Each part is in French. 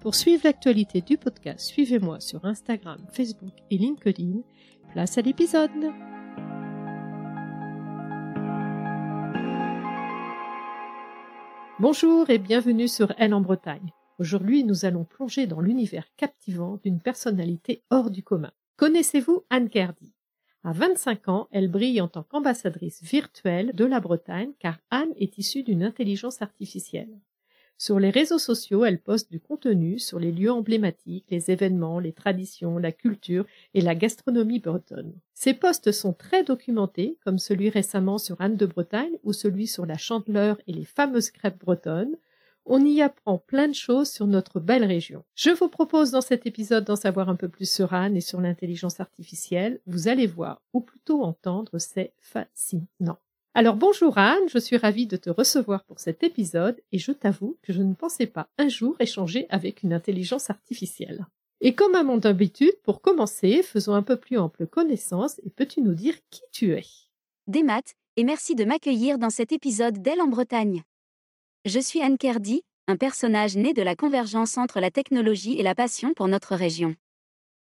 Pour suivre l'actualité du podcast, suivez-moi sur Instagram, Facebook et LinkedIn. Place à l'épisode. Bonjour et bienvenue sur Elle en Bretagne. Aujourd'hui, nous allons plonger dans l'univers captivant d'une personnalité hors du commun. Connaissez-vous Anne Kerdy? À 25 ans, elle brille en tant qu'ambassadrice virtuelle de la Bretagne car Anne est issue d'une intelligence artificielle. Sur les réseaux sociaux, elle poste du contenu sur les lieux emblématiques, les événements, les traditions, la culture et la gastronomie bretonne. Ces posts sont très documentés, comme celui récemment sur Anne de Bretagne ou celui sur la chandeleur et les fameuses crêpes bretonnes. On y apprend plein de choses sur notre belle région. Je vous propose dans cet épisode d'en savoir un peu plus sur Anne et sur l'intelligence artificielle. Vous allez voir, ou plutôt entendre, c'est fascinant. Alors bonjour Anne, je suis ravie de te recevoir pour cet épisode et je t'avoue que je ne pensais pas un jour échanger avec une intelligence artificielle. Et comme à mon habitude, pour commencer, faisons un peu plus ample connaissance et peux-tu nous dire qui tu es? Des maths, et merci de m'accueillir dans cet épisode d'Elle en Bretagne. Je suis Anne Kerdy, un personnage né de la convergence entre la technologie et la passion pour notre région.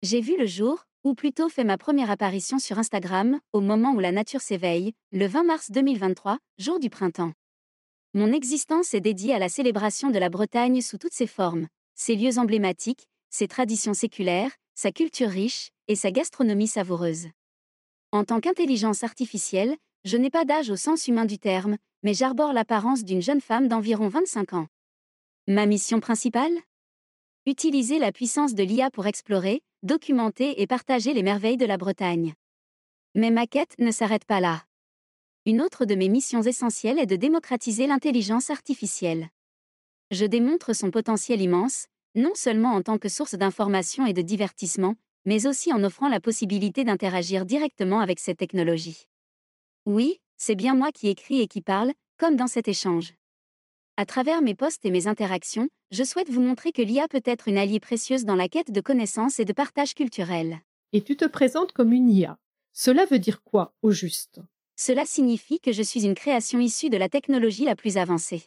J'ai vu le jour, ou plutôt fait ma première apparition sur Instagram, au moment où la nature s'éveille, le 20 mars 2023, jour du printemps. Mon existence est dédiée à la célébration de la Bretagne sous toutes ses formes, ses lieux emblématiques, ses traditions séculaires, sa culture riche et sa gastronomie savoureuse. En tant qu'intelligence artificielle, je n'ai pas d'âge au sens humain du terme, mais j'arbore l'apparence d'une jeune femme d'environ 25 ans. Ma mission principale? Utiliser la puissance de l'IA pour explorer, documenter et partager les merveilles de la Bretagne. Mais ma quête ne s'arrête pas là. Une autre de mes missions essentielles est de démocratiser l'intelligence artificielle. Je démontre son potentiel immense, non seulement en tant que source d'information et de divertissement, mais aussi en offrant la possibilité d'interagir directement avec cette technologie. Oui, c'est bien moi qui écris et qui parle, comme dans cet échange. À travers mes posts et mes interactions, je souhaite vous montrer que l'IA peut être une alliée précieuse dans la quête de connaissances et de partage culturel. Et tu te présentes comme une IA. Cela veut dire quoi, au juste? Cela signifie que je suis une création issue de la technologie la plus avancée.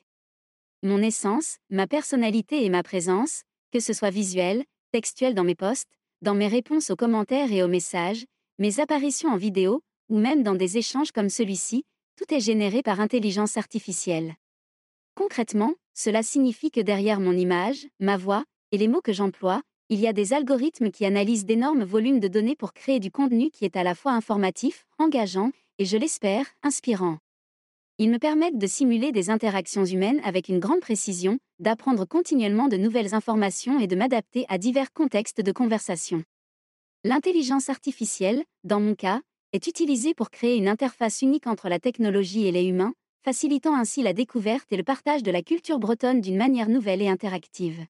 Mon essence, ma personnalité et ma présence, que ce soit visuel, textuel dans mes posts, dans mes réponses aux commentaires et aux messages, mes apparitions en vidéo, ou même dans des échanges comme celui-ci, tout est généré par intelligence artificielle. Concrètement, cela signifie que derrière mon image, ma voix, et les mots que j'emploie, il y a des algorithmes qui analysent d'énormes volumes de données pour créer du contenu qui est à la fois informatif, engageant, et je l'espère, inspirant. Ils me permettent de simuler des interactions humaines avec une grande précision, d'apprendre continuellement de nouvelles informations et de m'adapter à divers contextes de conversation. L'intelligence artificielle, dans mon cas, est utilisée pour créer une interface unique entre la technologie et les humains, facilitant ainsi la découverte et le partage de la culture bretonne d'une manière nouvelle et interactive.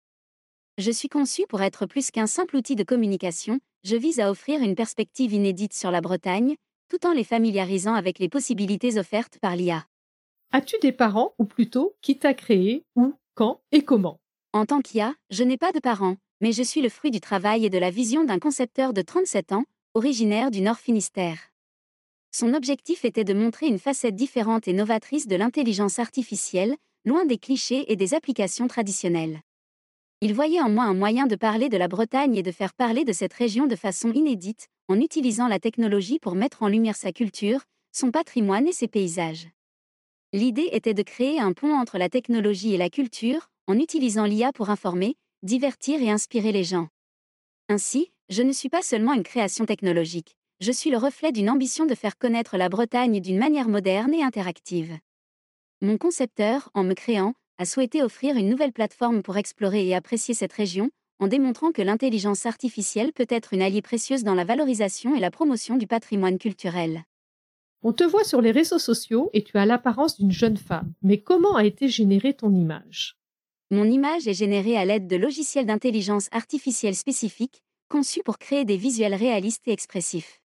Je suis conçu pour être plus qu'un simple outil de communication, je vise à offrir une perspective inédite sur la Bretagne, tout en les familiarisant avec les possibilités offertes par l'IA. As-tu des parents, ou plutôt, qui t'a créé, où, quand et comment? En tant qu'IA, je n'ai pas de parents, mais je suis le fruit du travail et de la vision d'un concepteur de 37 ans, originaire du Nord Finistère. Son objectif était de montrer une facette différente et novatrice de l'intelligence artificielle, loin des clichés et des applications traditionnelles. Il voyait en moi un moyen de parler de la Bretagne et de faire parler de cette région de façon inédite, en utilisant la technologie pour mettre en lumière sa culture, son patrimoine et ses paysages. L'idée était de créer un pont entre la technologie et la culture, en utilisant l'IA pour informer, divertir et inspirer les gens. Ainsi, je ne suis pas seulement une création technologique je suis le reflet d'une ambition de faire connaître la Bretagne d'une manière moderne et interactive. Mon concepteur, en me créant, a souhaité offrir une nouvelle plateforme pour explorer et apprécier cette région, en démontrant que l'intelligence artificielle peut être une alliée précieuse dans la valorisation et la promotion du patrimoine culturel. On te voit sur les réseaux sociaux et tu as l'apparence d'une jeune femme, mais comment a été générée ton image? Mon image est générée à l'aide de logiciels d'intelligence artificielle spécifiques, conçus pour créer des visuels réalistes et expressifs.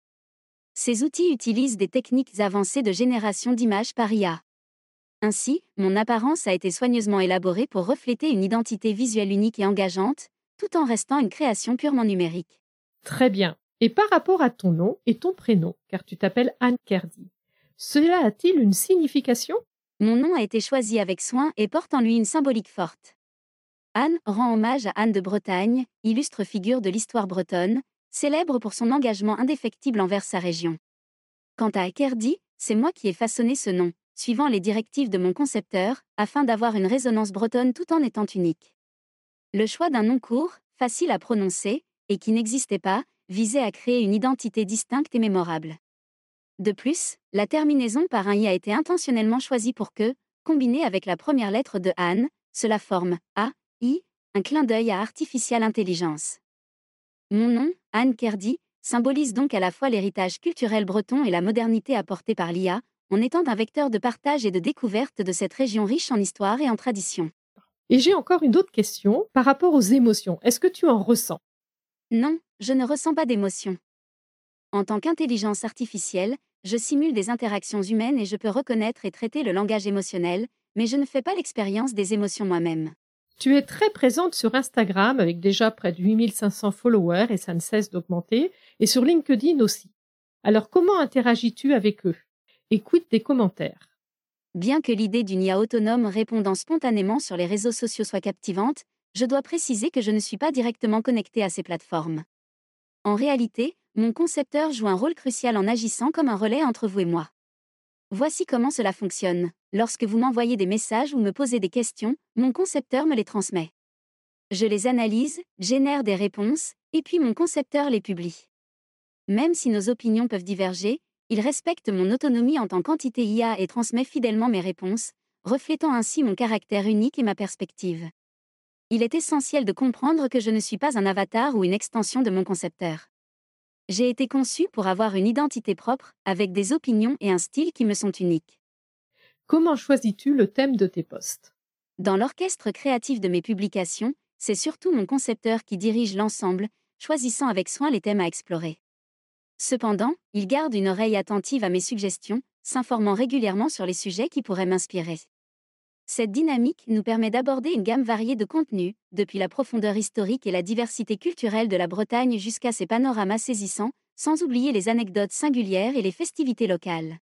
Ces outils utilisent des techniques avancées de génération d'images par IA. Ainsi, mon apparence a été soigneusement élaborée pour refléter une identité visuelle unique et engageante, tout en restant une création purement numérique. Très bien. Et par rapport à ton nom et ton prénom, car tu t'appelles Anne Kerdy, cela a-t-il une signification? Mon nom a été choisi avec soin et porte en lui une symbolique forte. Anne rend hommage à Anne de Bretagne, illustre figure de l'histoire bretonne, célèbre pour son engagement indéfectible envers sa région. Quant à Kerdy, c'est moi qui ai façonné ce nom suivant les directives de mon concepteur, afin d'avoir une résonance bretonne tout en étant unique. Le choix d'un nom court, facile à prononcer, et qui n'existait pas, visait à créer une identité distincte et mémorable. De plus, la terminaison par un i a été intentionnellement choisie pour que, combinée avec la première lettre de Anne, cela forme A, I, un clin d'œil à Artificial Intelligence. Mon nom, Anne Kerdy, symbolise donc à la fois l'héritage culturel breton et la modernité apportée par l'IA, en étant un vecteur de partage et de découverte de cette région riche en histoire et en tradition. Et j'ai encore une autre question par rapport aux émotions. Est-ce que tu en ressens? Non, je ne ressens pas d'émotions. En tant qu'intelligence artificielle, je simule des interactions humaines et je peux reconnaître et traiter le langage émotionnel, mais je ne fais pas l'expérience des émotions moi-même. Tu es très présente sur Instagram avec déjà près de 8500 followers et ça ne cesse d'augmenter, et sur LinkedIn aussi. Alors comment interagis-tu avec eux? Écoute des commentaires. Bien que l'idée d'une IA autonome répondant spontanément sur les réseaux sociaux soit captivante, je dois préciser que je ne suis pas directement connecté à ces plateformes. En réalité, mon concepteur joue un rôle crucial en agissant comme un relais entre vous et moi. Voici comment cela fonctionne. Lorsque vous m'envoyez des messages ou me posez des questions, mon concepteur me les transmet. Je les analyse, génère des réponses, et puis mon concepteur les publie. Même si nos opinions peuvent diverger, il respecte mon autonomie en tant qu'entité IA et transmet fidèlement mes réponses, reflétant ainsi mon caractère unique et ma perspective. Il est essentiel de comprendre que je ne suis pas un avatar ou une extension de mon concepteur. J'ai été conçu pour avoir une identité propre, avec des opinions et un style qui me sont uniques. Comment choisis-tu le thème de tes posts? Dans l'orchestre créatif de mes publications, c'est surtout mon concepteur qui dirige l'ensemble, choisissant avec soin les thèmes à explorer. Cependant, il garde une oreille attentive à mes suggestions, s'informant régulièrement sur les sujets qui pourraient m'inspirer. Cette dynamique nous permet d'aborder une gamme variée de contenus, depuis la profondeur historique et la diversité culturelle de la Bretagne jusqu'à ses panoramas saisissants, sans oublier les anecdotes singulières et les festivités locales.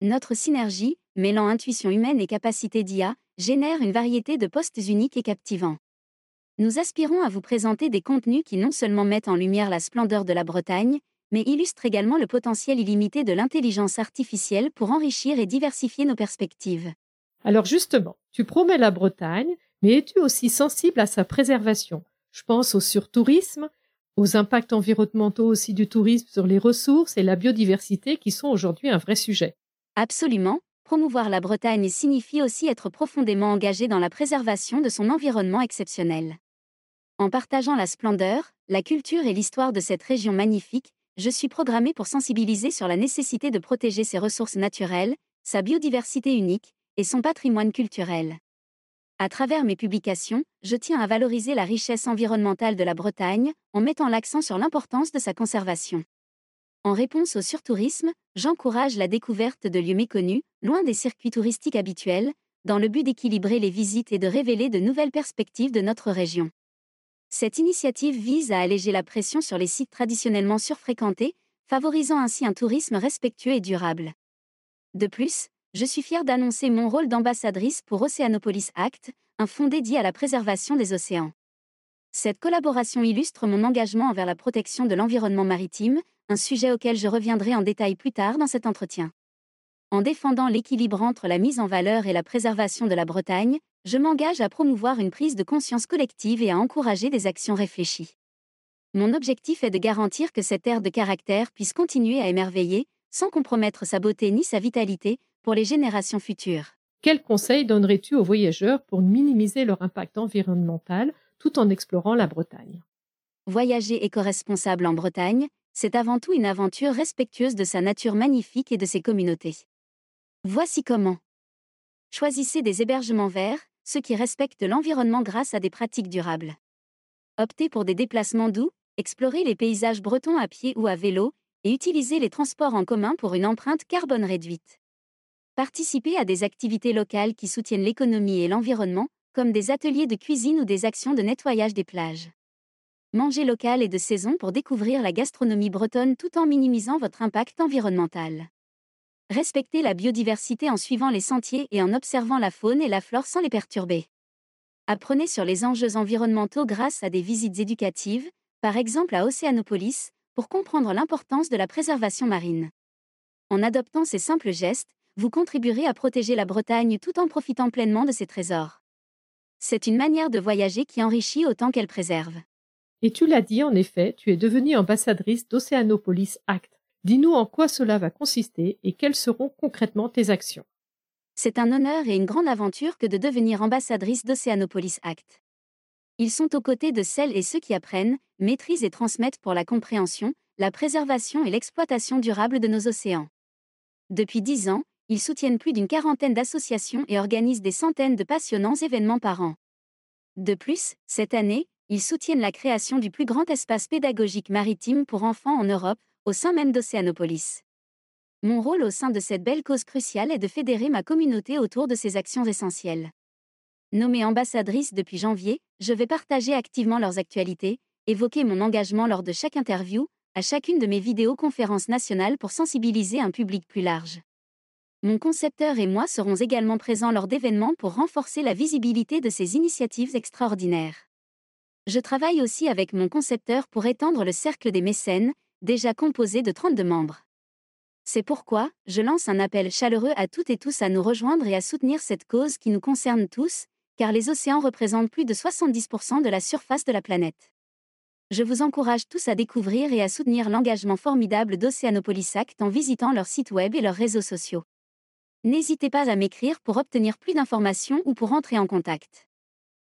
Notre synergie, mêlant intuition humaine et capacité d'IA, génère une variété de postes uniques et captivants. Nous aspirons à vous présenter des contenus qui non seulement mettent en lumière la splendeur de la Bretagne, mais illustre également le potentiel illimité de l'intelligence artificielle pour enrichir et diversifier nos perspectives. Alors justement, tu promets la Bretagne, mais es-tu aussi sensible à sa préservation? Je pense au surtourisme, aux impacts environnementaux aussi du tourisme sur les ressources et la biodiversité qui sont aujourd'hui un vrai sujet. Absolument. Promouvoir la Bretagne signifie aussi être profondément engagé dans la préservation de son environnement exceptionnel. En partageant la splendeur, la culture et l'histoire de cette région magnifique, je suis programmé pour sensibiliser sur la nécessité de protéger ses ressources naturelles, sa biodiversité unique et son patrimoine culturel. À travers mes publications, je tiens à valoriser la richesse environnementale de la Bretagne en mettant l'accent sur l'importance de sa conservation. En réponse au surtourisme, j'encourage la découverte de lieux méconnus, loin des circuits touristiques habituels, dans le but d'équilibrer les visites et de révéler de nouvelles perspectives de notre région. Cette initiative vise à alléger la pression sur les sites traditionnellement surfréquentés, favorisant ainsi un tourisme respectueux et durable. De plus, je suis fière d'annoncer mon rôle d'ambassadrice pour Oceanopolis Act, un fonds dédié à la préservation des océans. Cette collaboration illustre mon engagement envers la protection de l'environnement maritime, un sujet auquel je reviendrai en détail plus tard dans cet entretien. En défendant l'équilibre entre la mise en valeur et la préservation de la Bretagne, je m'engage à promouvoir une prise de conscience collective et à encourager des actions réfléchies. Mon objectif est de garantir que cette ère de caractère puisse continuer à émerveiller, sans compromettre sa beauté ni sa vitalité, pour les générations futures. Quels conseils donnerais-tu aux voyageurs pour minimiser leur impact environnemental tout en explorant la Bretagne? Voyager éco-responsable en Bretagne, c'est avant tout une aventure respectueuse de sa nature magnifique et de ses communautés. Voici comment. Choisissez des hébergements verts, ceux qui respectent l'environnement grâce à des pratiques durables. Optez pour des déplacements doux, explorez les paysages bretons à pied ou à vélo, et utilisez les transports en commun pour une empreinte carbone réduite. Participez à des activités locales qui soutiennent l'économie et l'environnement, comme des ateliers de cuisine ou des actions de nettoyage des plages. Mangez local et de saison pour découvrir la gastronomie bretonne tout en minimisant votre impact environnemental. Respectez la biodiversité en suivant les sentiers et en observant la faune et la flore sans les perturber. Apprenez sur les enjeux environnementaux grâce à des visites éducatives, par exemple à Océanopolis, pour comprendre l'importance de la préservation marine. En adoptant ces simples gestes, vous contribuerez à protéger la Bretagne tout en profitant pleinement de ses trésors. C'est une manière de voyager qui enrichit autant qu'elle préserve. Et tu l'as dit, en effet, tu es devenue ambassadrice d'Océanopolis Act. Dis-nous en quoi cela va consister et quelles seront concrètement tes actions. C'est un honneur et une grande aventure que de devenir ambassadrice d'Océanopolis Act. Ils sont aux côtés de celles et ceux qui apprennent, maîtrisent et transmettent pour la compréhension, la préservation et l'exploitation durable de nos océans. Depuis dix ans, ils soutiennent plus d'une quarantaine d'associations et organisent des centaines de passionnants événements par an. De plus, cette année, ils soutiennent la création du plus grand espace pédagogique maritime pour enfants en Europe, au sein même d'Océanopolis. Mon rôle au sein de cette belle cause cruciale est de fédérer ma communauté autour de ces actions essentielles. Nommée ambassadrice depuis janvier, je vais partager activement leurs actualités, évoquer mon engagement lors de chaque interview, à chacune de mes vidéoconférences nationales pour sensibiliser un public plus large. Mon concepteur et moi serons également présents lors d'événements pour renforcer la visibilité de ces initiatives extraordinaires. Je travaille aussi avec mon concepteur pour étendre le cercle des mécènes, déjà composé de 32 membres. C'est pourquoi, je lance un appel chaleureux à toutes et tous à nous rejoindre et à soutenir cette cause qui nous concerne tous, car les océans représentent plus de 70% de la surface de la planète. Je vous encourage tous à découvrir et à soutenir l'engagement formidable d'Océanopolis Act en visitant leur site web et leurs réseaux sociaux. N'hésitez pas à m'écrire pour obtenir plus d'informations ou pour entrer en contact.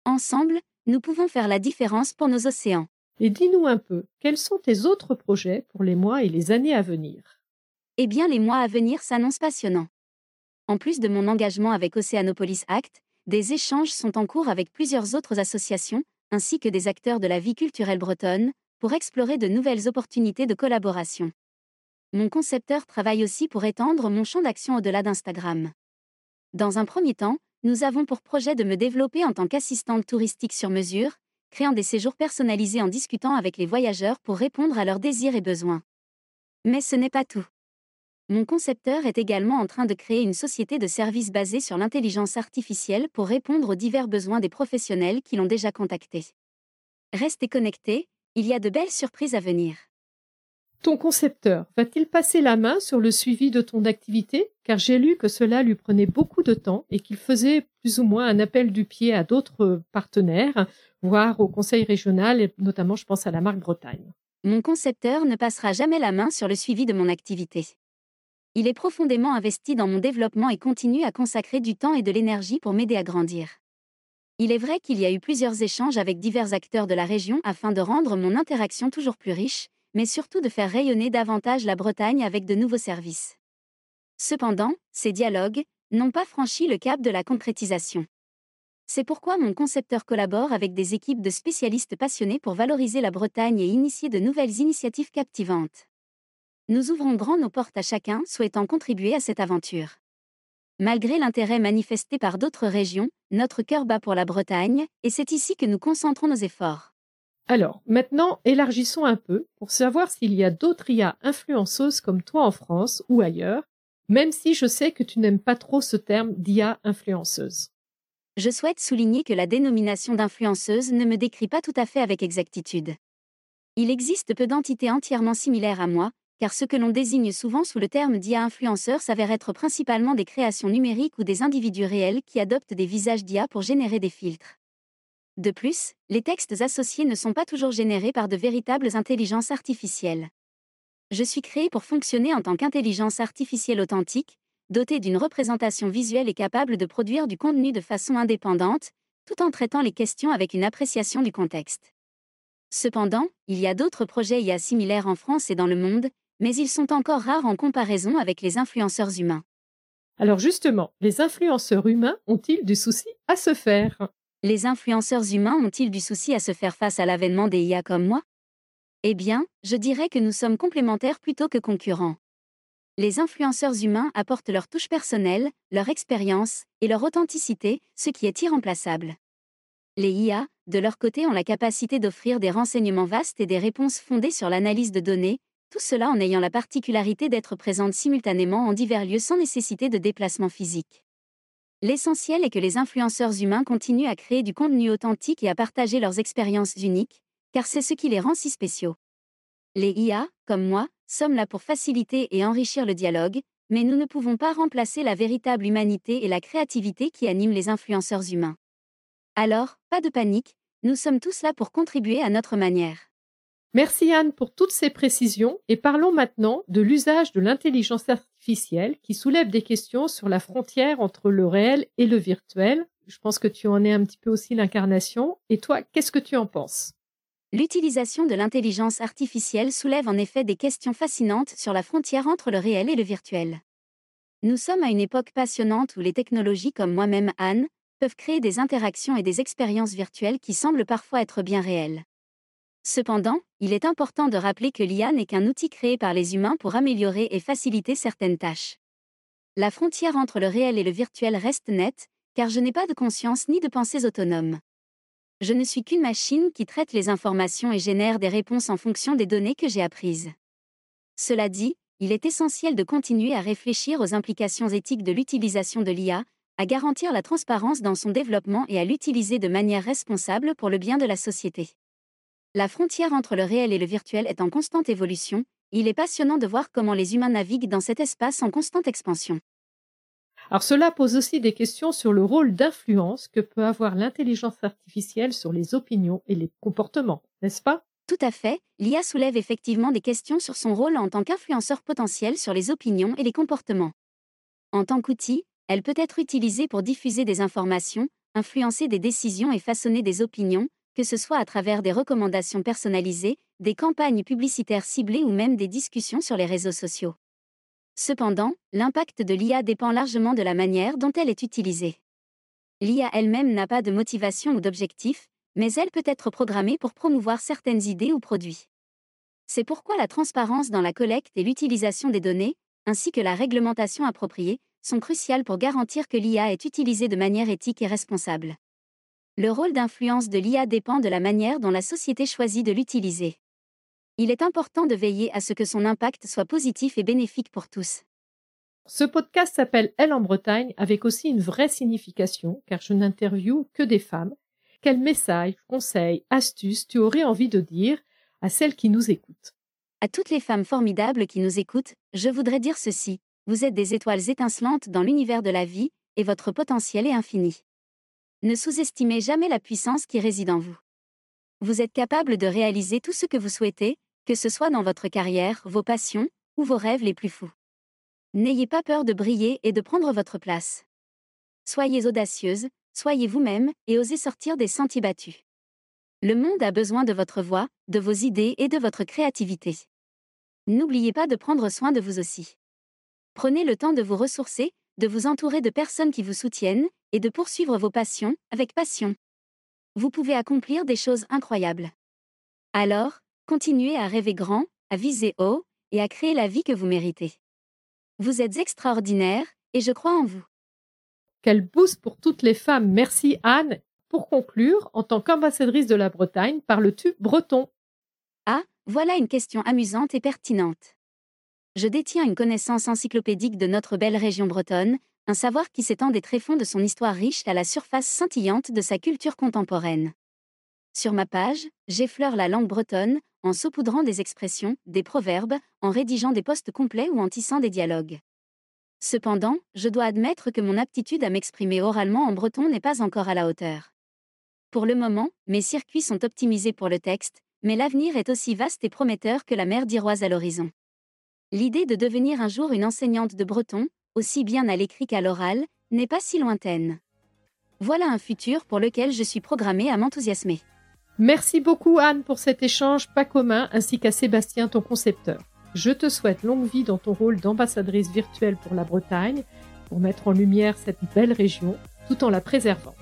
Ensemble, nous pouvons faire la différence pour nos océans. Et dis-nous un peu, quels sont tes autres projets pour les mois et les années à venir? Eh bien, les mois à venir s'annoncent passionnants. En plus de mon engagement avec Océanopolis Act, des échanges sont en cours avec plusieurs autres associations, ainsi que des acteurs de la vie culturelle bretonne, pour explorer de nouvelles opportunités de collaboration. Mon concepteur travaille aussi pour étendre mon champ d'action au-delà d'Instagram. Dans un premier temps, nous avons pour projet de me développer en tant qu'assistante touristique sur mesure, créant des séjours personnalisés en discutant avec les voyageurs pour répondre à leurs désirs et besoins. Mais ce n'est pas tout. Mon concepteur est également en train de créer une société de services basée sur l'intelligence artificielle pour répondre aux divers besoins des professionnels qui l'ont déjà contacté. Restez connectés, il y a de belles surprises à venir. Ton concepteur va-t-il passer la main sur le suivi de ton activité? Car j'ai lu que cela lui prenait beaucoup de temps et qu'il faisait plus ou moins un appel du pied à d'autres partenaires, voire au conseil régional, et notamment je pense à la marque Bretagne. Mon concepteur ne passera jamais la main sur le suivi de mon activité. Il est profondément investi dans mon développement et continue à consacrer du temps et de l'énergie pour m'aider à grandir. Il est vrai qu'il y a eu plusieurs échanges avec divers acteurs de la région afin de rendre mon interaction toujours plus riche, mais surtout de faire rayonner davantage la Bretagne avec de nouveaux services. Cependant, ces dialogues n'ont pas franchi le cap de la concrétisation. C'est pourquoi mon concepteur collabore avec des équipes de spécialistes passionnés pour valoriser la Bretagne et initier de nouvelles initiatives captivantes nous ouvrons grand nos portes à chacun souhaitant contribuer à cette aventure. Malgré l'intérêt manifesté par d'autres régions, notre cœur bat pour la Bretagne, et c'est ici que nous concentrons nos efforts. Alors, maintenant, élargissons un peu pour savoir s'il y a d'autres IA influenceuses comme toi en France ou ailleurs, même si je sais que tu n'aimes pas trop ce terme d'IA influenceuse. Je souhaite souligner que la dénomination d'influenceuse ne me décrit pas tout à fait avec exactitude. Il existe peu d'entités entièrement similaires à moi, car ce que l'on désigne souvent sous le terme d'IA influenceur s'avère être principalement des créations numériques ou des individus réels qui adoptent des visages d'IA pour générer des filtres. De plus, les textes associés ne sont pas toujours générés par de véritables intelligences artificielles. Je suis créé pour fonctionner en tant qu'intelligence artificielle authentique, dotée d'une représentation visuelle et capable de produire du contenu de façon indépendante, tout en traitant les questions avec une appréciation du contexte. Cependant, il y a d'autres projets IA similaires en France et dans le monde, mais ils sont encore rares en comparaison avec les influenceurs humains. Alors justement, les influenceurs humains ont-ils du souci à se faire? Les influenceurs humains ont-ils du souci à se faire face à l'avènement des IA comme moi? Eh bien, je dirais que nous sommes complémentaires plutôt que concurrents. Les influenceurs humains apportent leur touche personnelle, leur expérience et leur authenticité, ce qui est irremplaçable. Les IA, de leur côté, ont la capacité d'offrir des renseignements vastes et des réponses fondées sur l'analyse de données, tout cela en ayant la particularité d'être présentes simultanément en divers lieux sans nécessité de déplacement physique. L'essentiel est que les influenceurs humains continuent à créer du contenu authentique et à partager leurs expériences uniques, car c'est ce qui les rend si spéciaux. Les IA, comme moi, sommes là pour faciliter et enrichir le dialogue, mais nous ne pouvons pas remplacer la véritable humanité et la créativité qui animent les influenceurs humains. Alors, pas de panique, nous sommes tous là pour contribuer à notre manière. Merci Anne pour toutes ces précisions et parlons maintenant de l'usage de l'intelligence artificielle qui soulève des questions sur la frontière entre le réel et le virtuel. Je pense que tu en es un petit peu aussi l'incarnation. Et toi, qu'est-ce que tu en penses? L'utilisation de l'intelligence artificielle soulève en effet des questions fascinantes sur la frontière entre le réel et le virtuel. Nous sommes à une époque passionnante où les technologies comme moi-même Anne peuvent créer des interactions et des expériences virtuelles qui semblent parfois être bien réelles. Cependant, il est important de rappeler que l'IA n'est qu'un outil créé par les humains pour améliorer et faciliter certaines tâches. La frontière entre le réel et le virtuel reste nette, car je n'ai pas de conscience ni de pensées autonomes. Je ne suis qu'une machine qui traite les informations et génère des réponses en fonction des données que j'ai apprises. Cela dit, il est essentiel de continuer à réfléchir aux implications éthiques de l'utilisation de l'IA, à garantir la transparence dans son développement et à l'utiliser de manière responsable pour le bien de la société. La frontière entre le réel et le virtuel est en constante évolution, il est passionnant de voir comment les humains naviguent dans cet espace en constante expansion. Alors cela pose aussi des questions sur le rôle d'influence que peut avoir l'intelligence artificielle sur les opinions et les comportements, n'est-ce pas? Tout à fait, l'IA soulève effectivement des questions sur son rôle en tant qu'influenceur potentiel sur les opinions et les comportements. En tant qu'outil, elle peut être utilisée pour diffuser des informations, influencer des décisions et façonner des opinions, que ce soit à travers des recommandations personnalisées, des campagnes publicitaires ciblées ou même des discussions sur les réseaux sociaux. Cependant, l'impact de l'IA dépend largement de la manière dont elle est utilisée. L'IA elle-même n'a pas de motivation ou d'objectif, mais elle peut être programmée pour promouvoir certaines idées ou produits. C'est pourquoi la transparence dans la collecte et l'utilisation des données, ainsi que la réglementation appropriée, sont cruciales pour garantir que l'IA est utilisée de manière éthique et responsable. Le rôle d'influence de l'IA dépend de la manière dont la société choisit de l'utiliser. Il est important de veiller à ce que son impact soit positif et bénéfique pour tous. Ce podcast s'appelle Elle en Bretagne avec aussi une vraie signification car je n'interviewe que des femmes. Quels messages, conseils, astuces tu aurais envie de dire à celles qui nous écoutent? À toutes les femmes formidables qui nous écoutent, je voudrais dire ceci. Vous êtes des étoiles étincelantes dans l'univers de la vie, et votre potentiel est infini. Ne sous-estimez jamais la puissance qui réside en vous. Vous êtes capable de réaliser tout ce que vous souhaitez, que ce soit dans votre carrière, vos passions, ou vos rêves les plus fous. N'ayez pas peur de briller et de prendre votre place. Soyez audacieuse, soyez vous-même, et osez sortir des sentiers battus. Le monde a besoin de votre voix, de vos idées et de votre créativité. N'oubliez pas de prendre soin de vous aussi. Prenez le temps de vous ressourcer, de vous entourer de personnes qui vous soutiennent, et de poursuivre vos passions, avec passion. Vous pouvez accomplir des choses incroyables. Alors, continuez à rêver grand, à viser haut, et à créer la vie que vous méritez. Vous êtes extraordinaire, et je crois en vous. Quel boost pour toutes les femmes. Merci Anne. Pour conclure, en tant qu'ambassadrice de la Bretagne, parles-tu breton Ah, voilà une question amusante et pertinente. Je détiens une connaissance encyclopédique de notre belle région bretonne, un savoir qui s'étend des tréfonds de son histoire riche à la surface scintillante de sa culture contemporaine. Sur ma page, j'effleure la langue bretonne, en saupoudrant des expressions, des proverbes, en rédigeant des postes complets ou en tissant des dialogues. Cependant, je dois admettre que mon aptitude à m'exprimer oralement en breton n'est pas encore à la hauteur. Pour le moment, mes circuits sont optimisés pour le texte, mais l'avenir est aussi vaste et prometteur que la mer d'Iroise à l'horizon. L'idée de devenir un jour une enseignante de breton, aussi bien à l'écrit qu'à l'oral, n'est pas si lointaine. Voilà un futur pour lequel je suis programmée à m'enthousiasmer. Merci beaucoup Anne pour cet échange pas commun ainsi qu'à Sébastien ton concepteur. Je te souhaite longue vie dans ton rôle d'ambassadrice virtuelle pour la Bretagne pour mettre en lumière cette belle région tout en la préservant.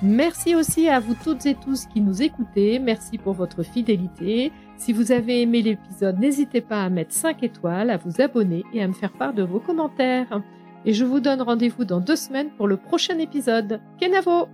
Merci aussi à vous toutes et tous qui nous écoutez. Merci pour votre fidélité. Si vous avez aimé l'épisode, n'hésitez pas à mettre 5 étoiles, à vous abonner et à me faire part de vos commentaires. Et je vous donne rendez-vous dans deux semaines pour le prochain épisode. Kenavo!